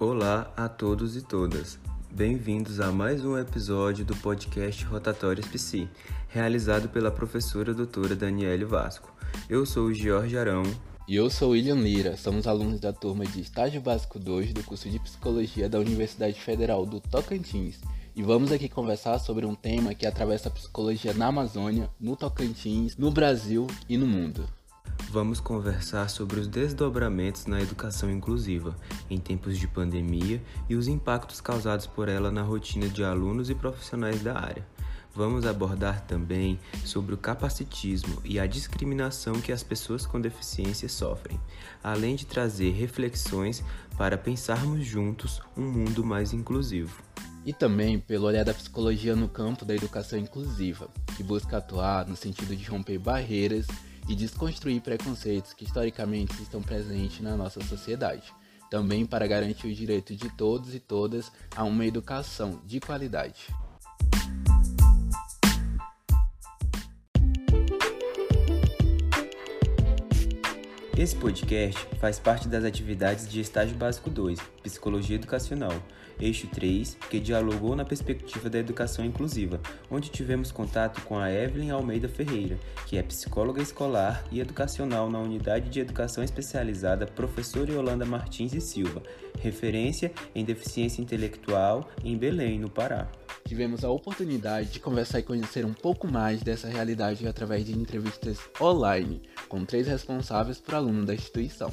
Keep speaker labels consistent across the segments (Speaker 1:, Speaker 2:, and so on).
Speaker 1: Olá a todos e todas. Bem-vindos a mais um episódio do podcast Rotatórios Psi, realizado pela professora doutora Daniele Vasco. Eu sou o Jorge Arão.
Speaker 2: E eu sou William Lira, somos alunos da turma de Estágio Básico 2 do curso de Psicologia da Universidade Federal do Tocantins. E vamos aqui conversar sobre um tema que atravessa a psicologia na Amazônia, no Tocantins, no Brasil e no mundo.
Speaker 1: Vamos conversar sobre os desdobramentos na educação inclusiva em tempos de pandemia e os impactos causados por ela na rotina de alunos e profissionais da área. Vamos abordar também sobre o capacitismo e a discriminação que as pessoas com deficiência sofrem, além de trazer reflexões para pensarmos juntos um mundo mais inclusivo.
Speaker 2: E também pelo olhar da psicologia no campo da educação inclusiva, que busca atuar no sentido de romper barreiras e desconstruir preconceitos que historicamente estão presentes na nossa sociedade. Também para garantir o direito de todos e todas a uma educação de qualidade.
Speaker 1: Esse podcast faz parte das atividades de Estágio Básico 2, Psicologia Educacional, eixo 3, que dialogou na perspectiva da educação inclusiva, onde tivemos contato com a Evelyn Almeida Ferreira, que é psicóloga escolar e educacional na Unidade de Educação Especializada Professora Yolanda Martins e Silva, referência em deficiência intelectual em Belém, no Pará.
Speaker 2: Tivemos a oportunidade de conversar e conhecer um pouco mais dessa realidade através de entrevistas online com três responsáveis por aluno da instituição.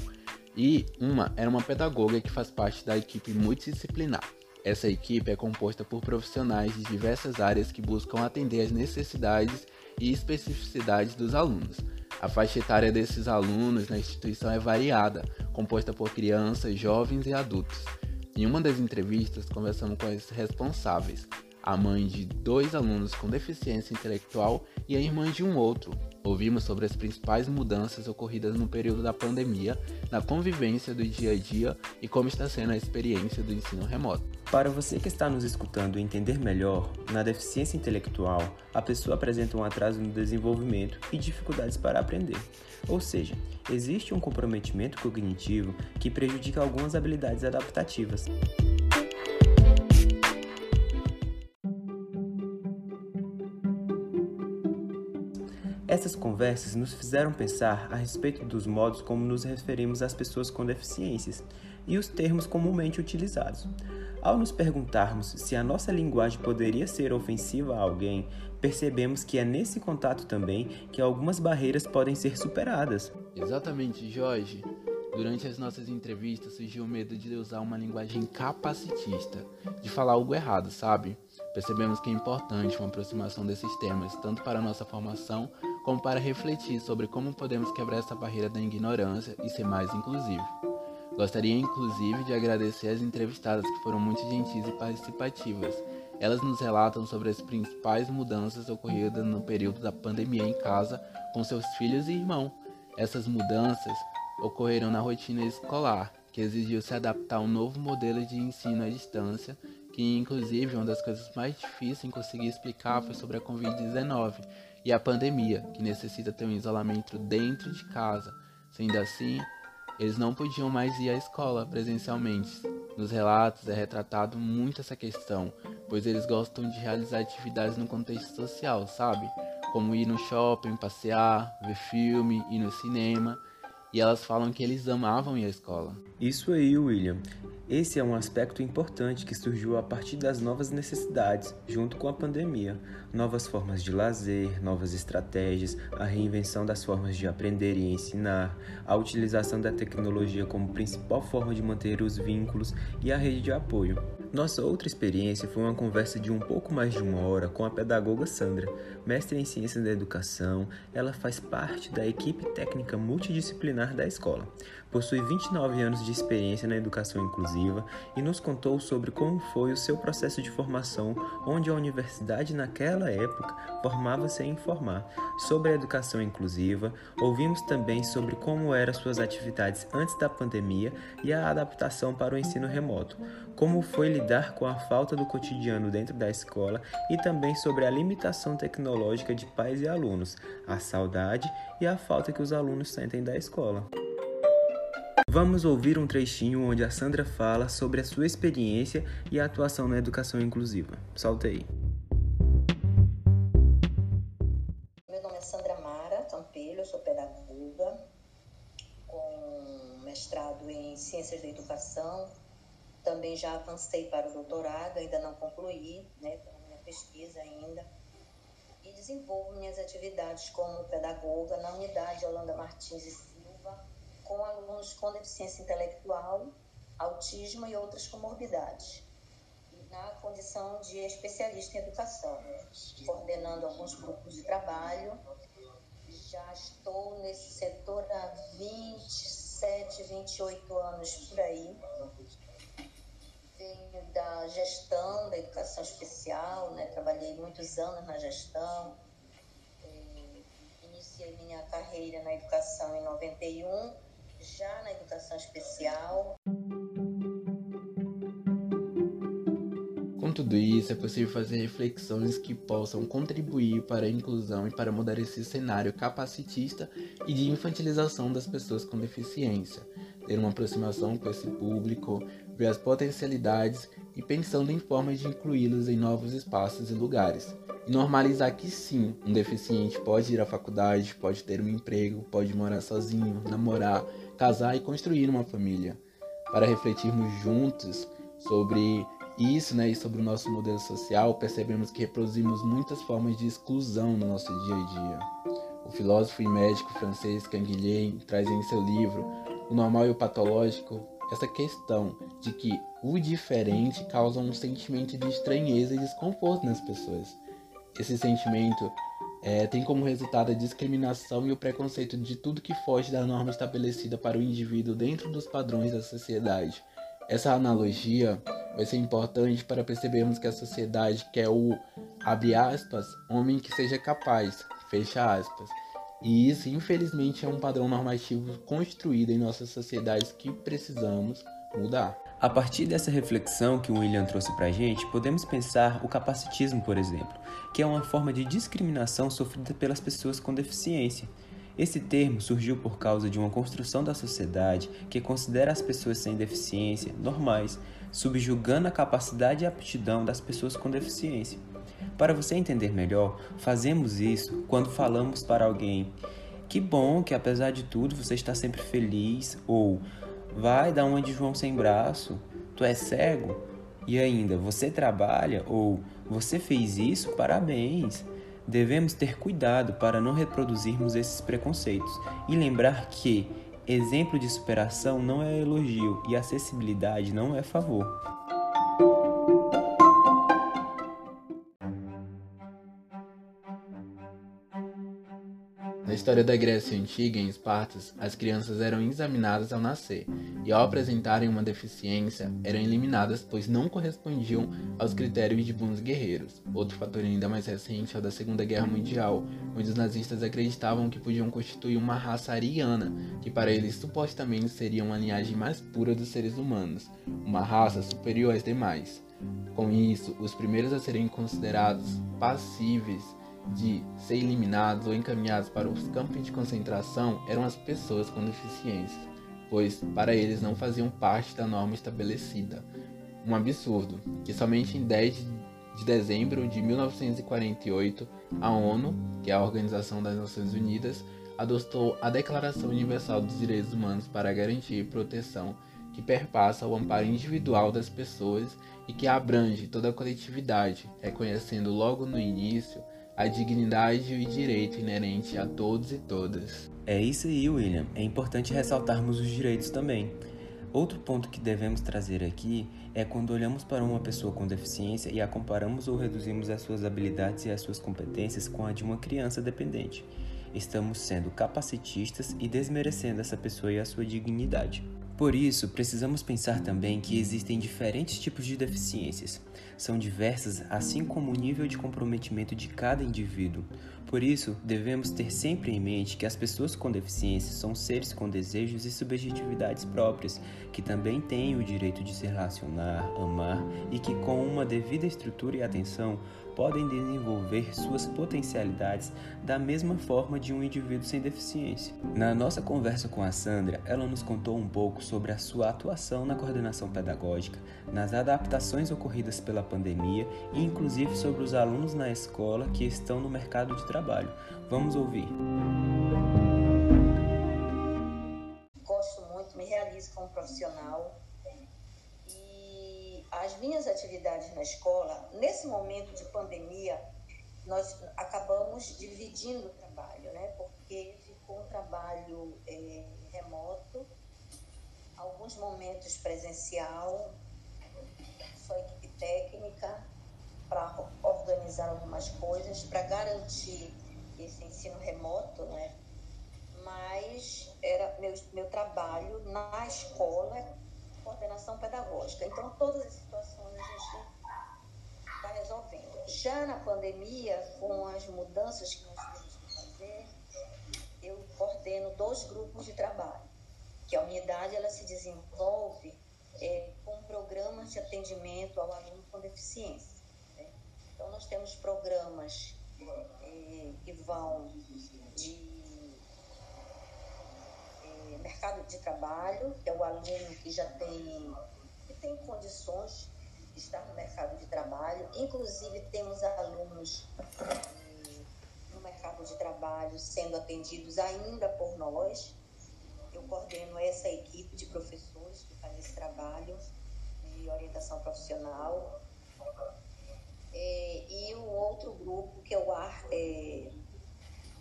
Speaker 2: E uma era uma pedagoga que faz parte da equipe multidisciplinar. Essa equipe é composta por profissionais de diversas áreas que buscam atender às necessidades e especificidades dos alunos. A faixa etária desses alunos na instituição é variada, composta por crianças, jovens e adultos. Em uma das entrevistas, conversamos com os responsáveis, a mãe de dois alunos com deficiência intelectual e a irmã de um outro. Ouvimos sobre as principais mudanças ocorridas no período da pandemia, na convivência do dia a dia e como está sendo a experiência do ensino remoto.
Speaker 1: Para você que está nos escutando entender melhor, na deficiência intelectual, a pessoa apresenta um atraso no desenvolvimento e dificuldades para aprender. Ou seja, existe um comprometimento cognitivo que prejudica algumas habilidades adaptativas. Essas conversas nos fizeram pensar a respeito dos modos como nos referimos às pessoas com deficiências e os termos comumente utilizados. Ao nos perguntarmos se a nossa linguagem poderia ser ofensiva a alguém, percebemos que é nesse contato também que algumas barreiras podem ser superadas.
Speaker 2: Exatamente, Jorge. Durante as nossas entrevistas surgiu o medo de usar uma linguagem capacitista, de falar algo errado, sabe? Percebemos que é importante uma aproximação desses temas, tanto para a nossa formação como para refletir sobre como podemos quebrar essa barreira da ignorância e ser mais inclusivo. Gostaria inclusive de agradecer as entrevistadas que foram muito gentis e participativas. Elas nos relatam sobre as principais mudanças ocorridas no período da pandemia em casa com seus filhos e irmão. Essas mudanças ocorreram na rotina escolar, que exigiu se adaptar a um novo modelo de ensino à distância, que inclusive uma das coisas mais difíceis em conseguir explicar foi sobre a Covid-19 e a pandemia, que necessita ter um isolamento dentro de casa. Sendo assim, eles não podiam mais ir à escola presencialmente. Nos relatos é retratado muito essa questão, pois eles gostam de realizar atividades no contexto social, sabe? Como ir no shopping, passear, ver filme, ir no cinema. E elas falam que eles amavam ir à escola.
Speaker 1: Isso aí, William. Esse é um aspecto importante que surgiu a partir das novas necessidades, junto com a pandemia. Novas formas de lazer, novas estratégias, a reinvenção das formas de aprender e ensinar, a utilização da tecnologia como principal forma de manter os vínculos e a rede de apoio. Nossa outra experiência foi uma conversa de um pouco mais de uma hora com a pedagoga Sandra, mestre em Ciências da Educação. Ela faz parte da equipe técnica multidisciplinar da escola. Possui 29 anos de experiência na educação inclusiva e nos contou sobre como foi o seu processo de formação, onde a universidade naquela época formava-se a informar sobre a educação inclusiva. Ouvimos também sobre como eram suas atividades antes da pandemia e a adaptação para o ensino remoto, como foi lidar com a falta do cotidiano dentro da escola e também sobre a limitação tecnológica de pais e alunos, a saudade e a falta que os alunos sentem da escola. Vamos ouvir um trechinho onde a Sandra fala sobre a sua experiência e a atuação na educação inclusiva. Solta aí.
Speaker 3: Meu nome é Sandra Mara Campelho, eu sou pedagoga com mestrado em Ciências da Educação. Também já avancei para o doutorado, ainda não concluí, né, minha pesquisa ainda. E desenvolvo minhas atividades como pedagoga na unidade Holanda Martins com alunos com deficiência intelectual, autismo e outras comorbidades, na condição de especialista em educação, coordenando alguns grupos de trabalho. Já estou nesse setor há 27, 28 anos por aí. Venho da gestão da educação especial, né? trabalhei muitos anos na gestão. Eh, iniciei minha carreira na educação em 91 já na educação especial.
Speaker 2: Com tudo isso, é possível fazer reflexões que possam contribuir para a inclusão e para mudar esse cenário capacitista e de infantilização das pessoas com deficiência, ter uma aproximação com esse público, ver as potencialidades e pensando em formas de incluí-los em novos espaços e lugares. E normalizar que sim, um deficiente pode ir à faculdade, pode ter um emprego, pode morar sozinho, namorar, casar e construir uma família. Para refletirmos juntos sobre isso né, e sobre o nosso modelo social, percebemos que reproduzimos muitas formas de exclusão no nosso dia a dia. O filósofo e médico francês Canguilhem traz em seu livro O Normal e o Patológico essa questão de que o diferente causa um sentimento de estranheza e desconforto nas pessoas. Esse sentimento é, tem como resultado a discriminação e o preconceito de tudo que foge da norma estabelecida para o indivíduo dentro dos padrões da sociedade. Essa analogia vai ser importante para percebermos que a sociedade quer o, abre aspas, homem que seja capaz, fecha aspas. E isso, infelizmente, é um padrão normativo construído em nossas sociedades que precisamos mudar.
Speaker 1: A partir dessa reflexão que o William trouxe para a gente, podemos pensar o capacitismo, por exemplo, que é uma forma de discriminação sofrida pelas pessoas com deficiência. Esse termo surgiu por causa de uma construção da sociedade que considera as pessoas sem deficiência normais, subjugando a capacidade e aptidão das pessoas com deficiência. Para você entender melhor, fazemos isso quando falamos para alguém: Que bom que apesar de tudo você está sempre feliz, ou Vai dar uma de João sem braço. Tu é cego? E ainda, você trabalha? Ou você fez isso? Parabéns! Devemos ter cuidado para não reproduzirmos esses preconceitos e lembrar que exemplo de superação não é elogio e acessibilidade não é favor.
Speaker 2: História da Grécia Antiga, em Esparta, as crianças eram examinadas ao nascer e, ao apresentarem uma deficiência, eram eliminadas pois não correspondiam aos critérios de bons guerreiros. Outro fator ainda mais recente é o da Segunda Guerra Mundial, onde os nazistas acreditavam que podiam constituir uma raça ariana, que para eles supostamente seria uma linhagem mais pura dos seres humanos, uma raça superior às demais. Com isso, os primeiros a serem considerados passíveis de ser eliminados ou encaminhados para os campos de concentração eram as pessoas com deficiência, pois para eles não faziam parte da norma estabelecida. Um absurdo, que somente em 10 de dezembro de 1948 a ONU, que é a Organização das Nações Unidas, adotou a Declaração Universal dos Direitos Humanos para garantir proteção que perpassa o amparo individual das pessoas e que abrange toda a coletividade, reconhecendo logo no início a dignidade e o direito inerente a todos e todas.
Speaker 1: É isso aí, William. É importante ressaltarmos os direitos também. Outro ponto que devemos trazer aqui é quando olhamos para uma pessoa com deficiência e a comparamos ou reduzimos as suas habilidades e as suas competências com a de uma criança dependente. Estamos sendo capacitistas e desmerecendo essa pessoa e a sua dignidade. Por isso, precisamos pensar também que existem diferentes tipos de deficiências. São diversas, assim como o nível de comprometimento de cada indivíduo. Por isso, devemos ter sempre em mente que as pessoas com deficiência são seres com desejos e subjetividades próprias, que também têm o direito de se relacionar, amar e que, com uma devida estrutura e atenção, podem desenvolver suas potencialidades da mesma forma de um indivíduo sem deficiência. Na nossa conversa com a Sandra, ela nos contou um pouco sobre a sua atuação na coordenação pedagógica, nas adaptações ocorridas pela pandemia e inclusive sobre os alunos na escola que estão no mercado de trabalho. Vamos ouvir.
Speaker 3: Gosto muito, me realizo como profissional minhas atividades na escola, nesse momento de pandemia, nós acabamos dividindo o trabalho, né? Porque ficou um trabalho é, remoto, alguns momentos presencial, só equipe técnica para organizar algumas coisas, para garantir esse ensino remoto, né? Mas era meu, meu trabalho na escola coordenação pedagógica. Então, todas as situações a gente está resolvendo. Já na pandemia, com as mudanças que nós tivemos que fazer, eu coordeno dois grupos de trabalho, que a unidade ela se desenvolve é, com programas de atendimento ao aluno com deficiência. Né? Então, nós temos programas é, que vão de mercado de trabalho, que é o aluno que já tem, que tem condições estar no mercado de trabalho. Inclusive, temos alunos eh, no mercado de trabalho sendo atendidos ainda por nós. Eu coordeno essa equipe de professores que faz esse trabalho de orientação profissional. É, e o outro grupo, que é o ar é,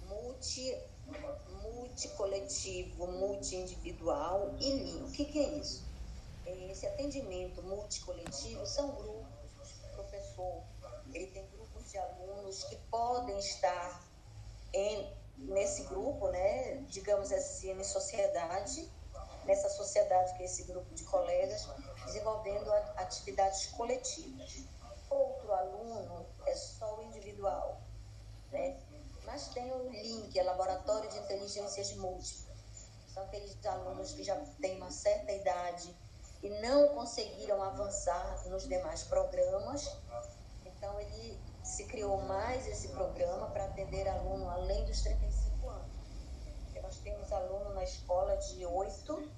Speaker 3: multi multicoletivo, multi-individual e linho. O que, que é isso? É, esse atendimento multicoletivo são grupos, o professor ele tem grupos de alunos que podem estar em, nesse grupo, né, digamos assim, em sociedade, nessa sociedade que é esse grupo de colegas, desenvolvendo atividades coletivas. Outro aluno é só o individual, né? mas tem o LINK, é Laboratório de Inteligências Múltiplas. São aqueles alunos que já têm uma certa idade e não conseguiram avançar nos demais programas. Então, ele se criou mais esse programa para atender aluno além dos 35 anos. Porque nós temos aluno na escola de 8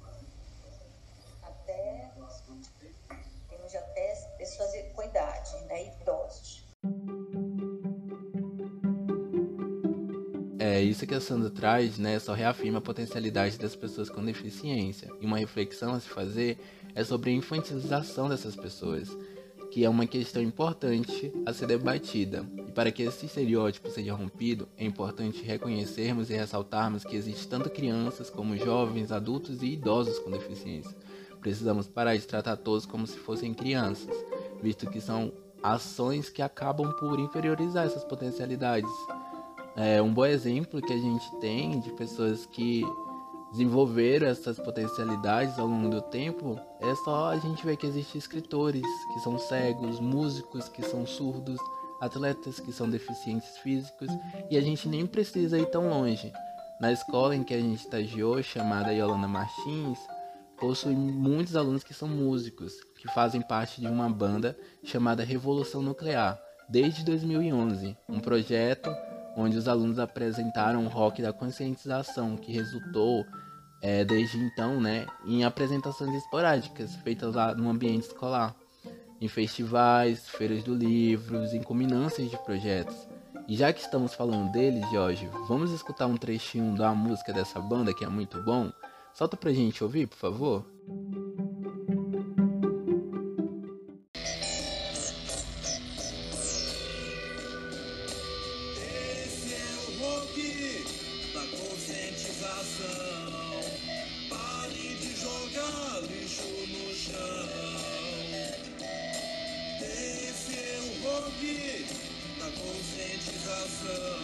Speaker 3: até. Temos até pessoas com idade, né, idosos.
Speaker 2: É isso que a Sandra traz, né? Só reafirma a potencialidade das pessoas com deficiência. E uma reflexão a se fazer é sobre a infantilização dessas pessoas, que é uma questão importante a ser debatida. E para que esse estereótipo seja rompido, é importante reconhecermos e ressaltarmos que existem tanto crianças como jovens, adultos e idosos com deficiência. Precisamos parar de tratar todos como se fossem crianças, visto que são ações que acabam por inferiorizar essas potencialidades é, um bom exemplo que a gente tem de pessoas que desenvolveram essas potencialidades ao longo do tempo é só a gente ver que existem escritores que são cegos, músicos que são surdos, atletas que são deficientes físicos e a gente nem precisa ir tão longe. Na escola em que a gente estagiou, chamada Yolanda Martins, possui muitos alunos que são músicos, que fazem parte de uma banda chamada Revolução Nuclear, desde 2011, um projeto onde os alunos apresentaram o rock da conscientização, que resultou é, desde então né, em apresentações esporádicas feitas lá no ambiente escolar, em festivais, feiras do livro, em combinâncias de projetos. E já que estamos falando deles, Jorge, vamos escutar um trechinho da música dessa banda que é muito bom? Solta pra gente ouvir, por favor. coração.
Speaker 4: Pare de jogar lixo no chão. Esse é o hobby da conscientização.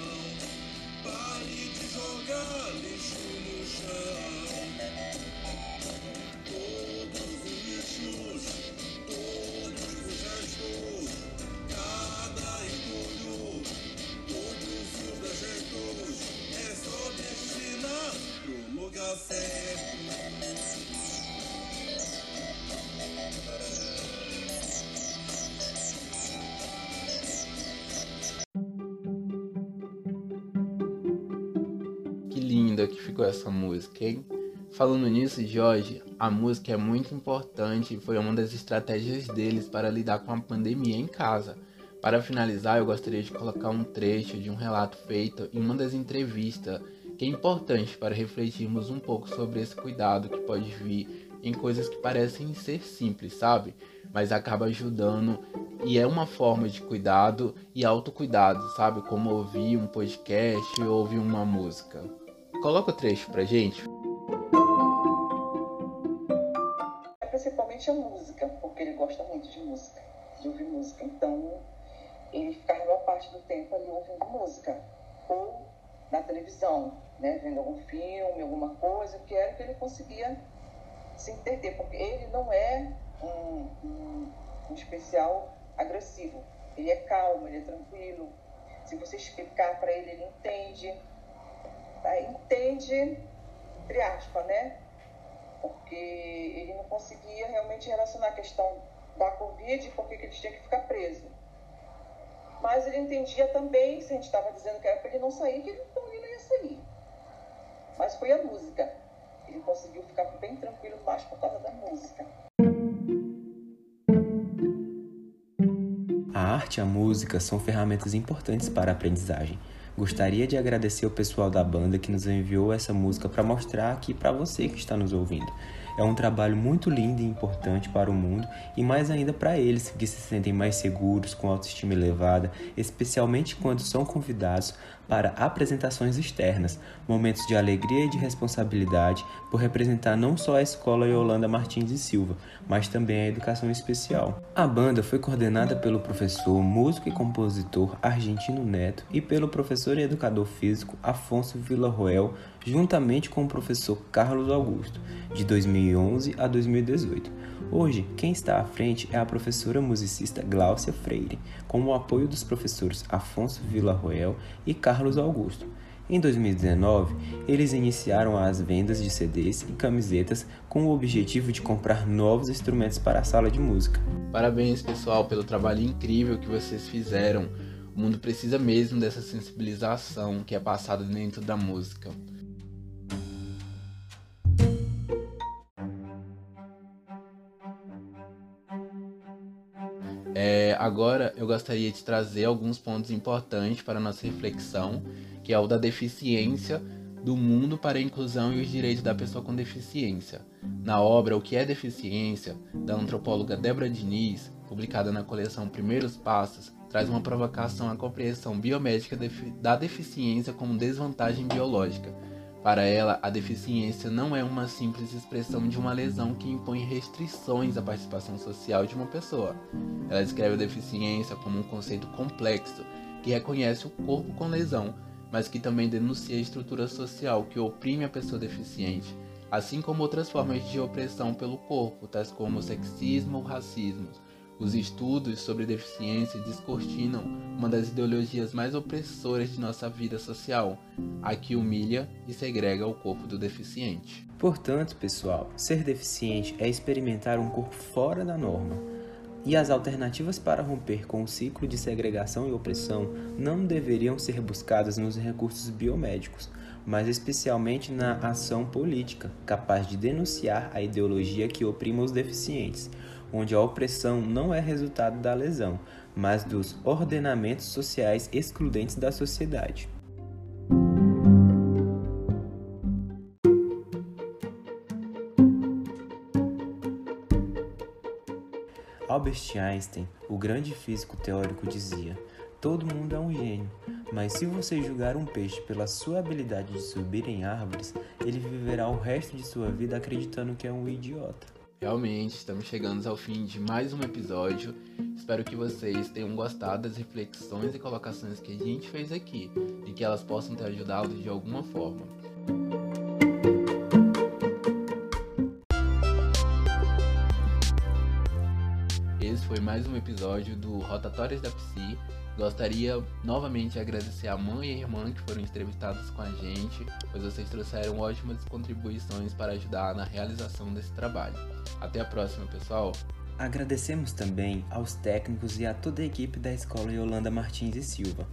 Speaker 4: Pare de jogar lixo no chão.
Speaker 2: Que ficou essa música, hein? Falando nisso, Jorge, a música é muito importante e foi uma das estratégias deles para lidar com a pandemia em casa. Para finalizar, eu gostaria de colocar um trecho de um relato feito em uma das entrevistas, que é importante para refletirmos um pouco sobre esse cuidado que pode vir em coisas que parecem ser simples, sabe? Mas acaba ajudando e é uma forma de cuidado e autocuidado, sabe? Como ouvir um podcast ou ouvir uma música. Coloca o trecho pra gente.
Speaker 5: principalmente a música, porque ele gosta muito de música, de ouvir música. Então, ele ficava uma parte do tempo ali ouvindo música. Ou na televisão, né, vendo algum filme, alguma coisa, que era que ele conseguia se entender, porque ele não é um, um, um especial agressivo. Ele é calmo, ele é tranquilo. Se você explicar para ele, ele entende. Tá? Entende, entre aspas, né? porque ele não conseguia realmente relacionar a questão da Covid e por que ele tinha que ficar preso. Mas ele entendia também, se a gente estava dizendo que era para ele não sair, que ele, ele não ia sair. Mas foi a música. Ele conseguiu ficar bem tranquilo mais por causa da música.
Speaker 1: A arte e a música são ferramentas importantes para a aprendizagem. Gostaria de agradecer o pessoal da banda que nos enviou essa música para mostrar aqui para você que está nos ouvindo. É um trabalho muito lindo e importante para o mundo e mais ainda para eles que se sentem mais seguros, com autoestima elevada, especialmente quando são convidados para apresentações externas, momentos de alegria e de responsabilidade por representar não só a escola Yolanda Martins e Silva, mas também a educação especial. A banda foi coordenada pelo professor, músico e compositor Argentino Neto e pelo professor e educador físico Afonso Villarroel, juntamente com o professor Carlos Augusto, de 2011 a 2018. Hoje, quem está à frente é a professora musicista Gláucia Freire, com o apoio dos professores Afonso Villarroel e Carlos Augusto. Em 2019, eles iniciaram as vendas de CDs e camisetas com o objetivo de comprar novos instrumentos para a sala de música.
Speaker 2: Parabéns, pessoal, pelo trabalho incrível que vocês fizeram. O mundo precisa mesmo dessa sensibilização que é passada dentro da música. Agora eu gostaria de trazer alguns pontos importantes para a nossa reflexão, que é o da deficiência do mundo para a inclusão e os direitos da pessoa com deficiência. Na obra O que é deficiência, da antropóloga Débora Diniz, publicada na coleção Primeiros Passos, traz uma provocação à compreensão biomédica da deficiência como desvantagem biológica para ela, a deficiência não é uma simples expressão de uma lesão que impõe restrições à participação social de uma pessoa. Ela descreve a deficiência como um conceito complexo que reconhece o corpo com lesão, mas que também denuncia a estrutura social que oprime a pessoa deficiente, assim como outras formas de opressão pelo corpo, tais como o sexismo ou racismo, os estudos sobre deficiência descortinam uma das ideologias mais opressoras de nossa vida social, a que humilha e segrega o corpo do deficiente.
Speaker 1: Portanto, pessoal, ser deficiente é experimentar um corpo fora da norma. E as alternativas para romper com o ciclo de segregação e opressão não deveriam ser buscadas nos recursos biomédicos, mas especialmente na ação política, capaz de denunciar a ideologia que oprime os deficientes, onde a opressão não é resultado da lesão, mas dos ordenamentos sociais excludentes da sociedade. Albert Einstein, o grande físico teórico, dizia: Todo mundo é um gênio, mas se você julgar um peixe pela sua habilidade de subir em árvores, ele viverá o resto de sua vida acreditando que é um idiota.
Speaker 2: Realmente, estamos chegando ao fim de mais um episódio. Espero que vocês tenham gostado das reflexões e colocações que a gente fez aqui e que elas possam ter ajudado de alguma forma. Foi mais um episódio do Rotatórias da Psi. Gostaria novamente de agradecer a mãe e a irmã que foram entrevistadas com a gente, pois vocês trouxeram ótimas contribuições para ajudar na realização desse trabalho. Até a próxima, pessoal!
Speaker 1: Agradecemos também aos técnicos e a toda a equipe da Escola Yolanda Martins e Silva.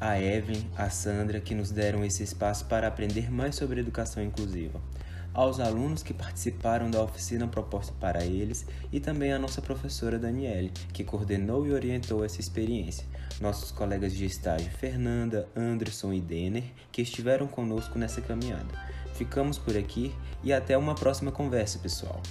Speaker 1: a Evelyn, a Sandra, que nos deram esse espaço para aprender mais sobre educação inclusiva, aos alunos que participaram da oficina proposta para eles e também a nossa professora Daniele, que coordenou e orientou essa experiência, nossos colegas de estágio Fernanda, Anderson e Denner, que estiveram conosco nessa caminhada. Ficamos por aqui e até uma próxima conversa, pessoal.